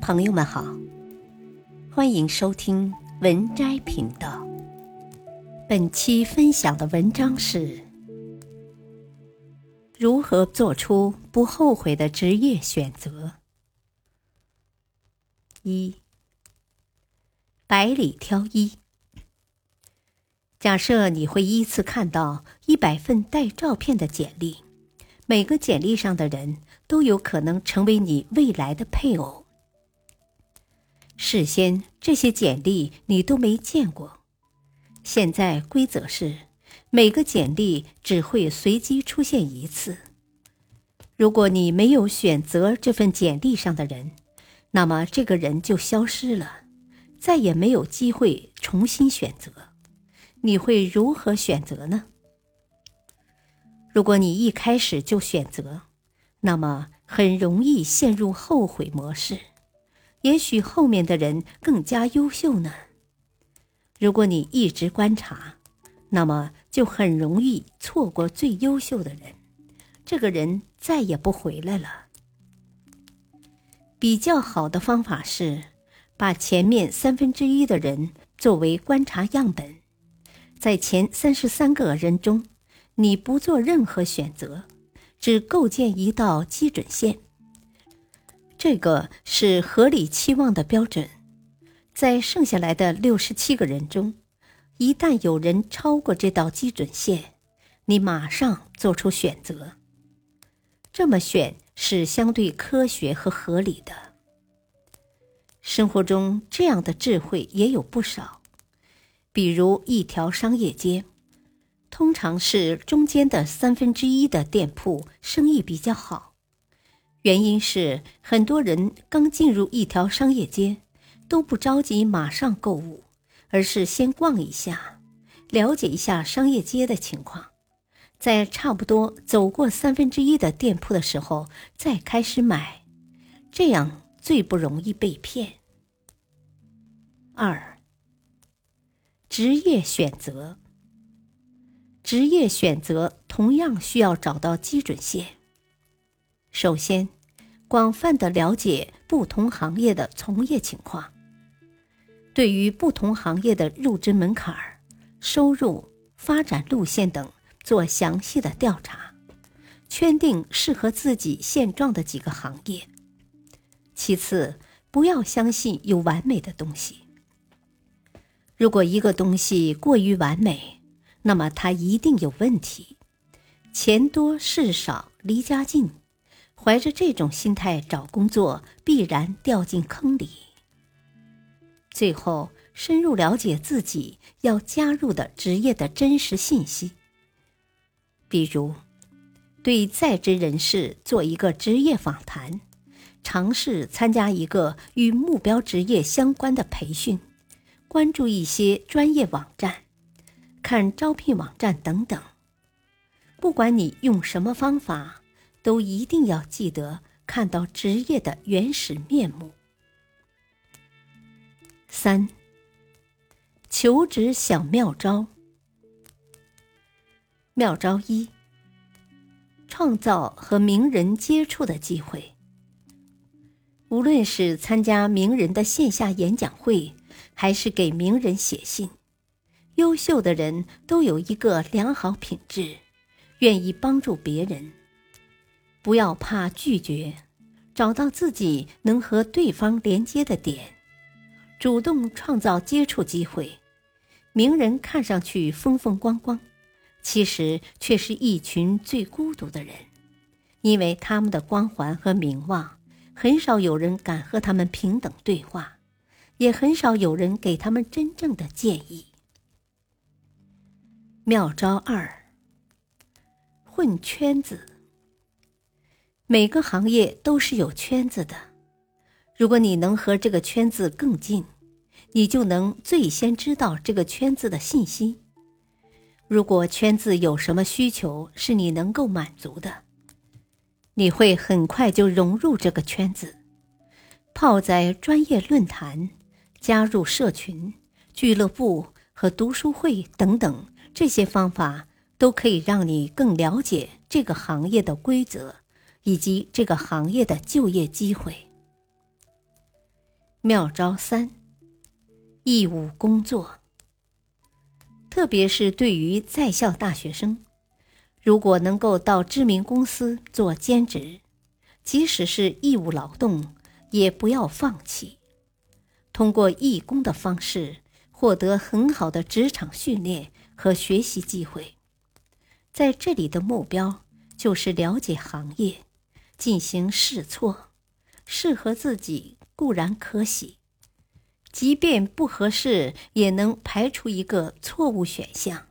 朋友们好，欢迎收听文摘频道。本期分享的文章是：如何做出不后悔的职业选择。一，百里挑一。假设你会依次看到一百份带照片的简历，每个简历上的人都有可能成为你未来的配偶。事先这些简历你都没见过，现在规则是每个简历只会随机出现一次。如果你没有选择这份简历上的人，那么这个人就消失了，再也没有机会重新选择。你会如何选择呢？如果你一开始就选择，那么很容易陷入后悔模式。也许后面的人更加优秀呢。如果你一直观察，那么就很容易错过最优秀的人，这个人再也不回来了。比较好的方法是，把前面三分之一的人作为观察样本。在前三十三个人中，你不做任何选择，只构建一道基准线。这个是合理期望的标准。在剩下来的六十七个人中，一旦有人超过这道基准线，你马上做出选择。这么选是相对科学和合理的。生活中这样的智慧也有不少。比如一条商业街，通常是中间的三分之一的店铺生意比较好，原因是很多人刚进入一条商业街，都不着急马上购物，而是先逛一下，了解一下商业街的情况，在差不多走过三分之一的店铺的时候再开始买，这样最不容易被骗。二。职业选择，职业选择同样需要找到基准线。首先，广泛的了解不同行业的从业情况，对于不同行业的入职门槛、收入、发展路线等做详细的调查，圈定适合自己现状的几个行业。其次，不要相信有完美的东西。如果一个东西过于完美，那么它一定有问题。钱多事少离家近，怀着这种心态找工作，必然掉进坑里。最后，深入了解自己要加入的职业的真实信息，比如，对在职人士做一个职业访谈，尝试参加一个与目标职业相关的培训。关注一些专业网站，看招聘网站等等。不管你用什么方法，都一定要记得看到职业的原始面目。三、求职小妙招。妙招一：创造和名人接触的机会。无论是参加名人的线下演讲会。还是给名人写信。优秀的人都有一个良好品质，愿意帮助别人。不要怕拒绝，找到自己能和对方连接的点，主动创造接触机会。名人看上去风风光光，其实却是一群最孤独的人，因为他们的光环和名望，很少有人敢和他们平等对话。也很少有人给他们真正的建议。妙招二：混圈子。每个行业都是有圈子的，如果你能和这个圈子更近，你就能最先知道这个圈子的信息。如果圈子有什么需求是你能够满足的，你会很快就融入这个圈子，泡在专业论坛。加入社群、俱乐部和读书会等等，这些方法都可以让你更了解这个行业的规则，以及这个行业的就业机会。妙招三：义务工作。特别是对于在校大学生，如果能够到知名公司做兼职，即使是义务劳动，也不要放弃。通过义工的方式，获得很好的职场训练和学习机会。在这里的目标就是了解行业，进行试错，适合自己固然可喜，即便不合适，也能排除一个错误选项。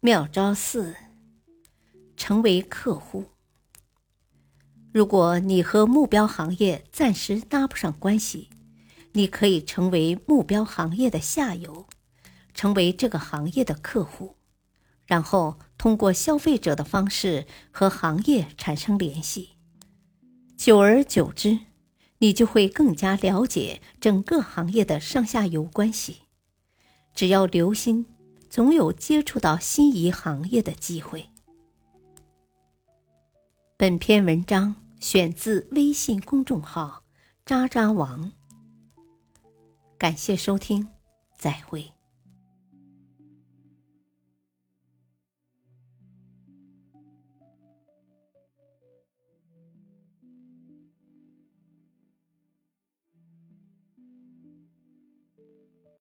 妙招四：成为客户。如果你和目标行业暂时搭不上关系，你可以成为目标行业的下游，成为这个行业的客户，然后通过消费者的方式和行业产生联系。久而久之，你就会更加了解整个行业的上下游关系。只要留心，总有接触到心仪行业的机会。本篇文章。选自微信公众号“渣渣王”，感谢收听，再会。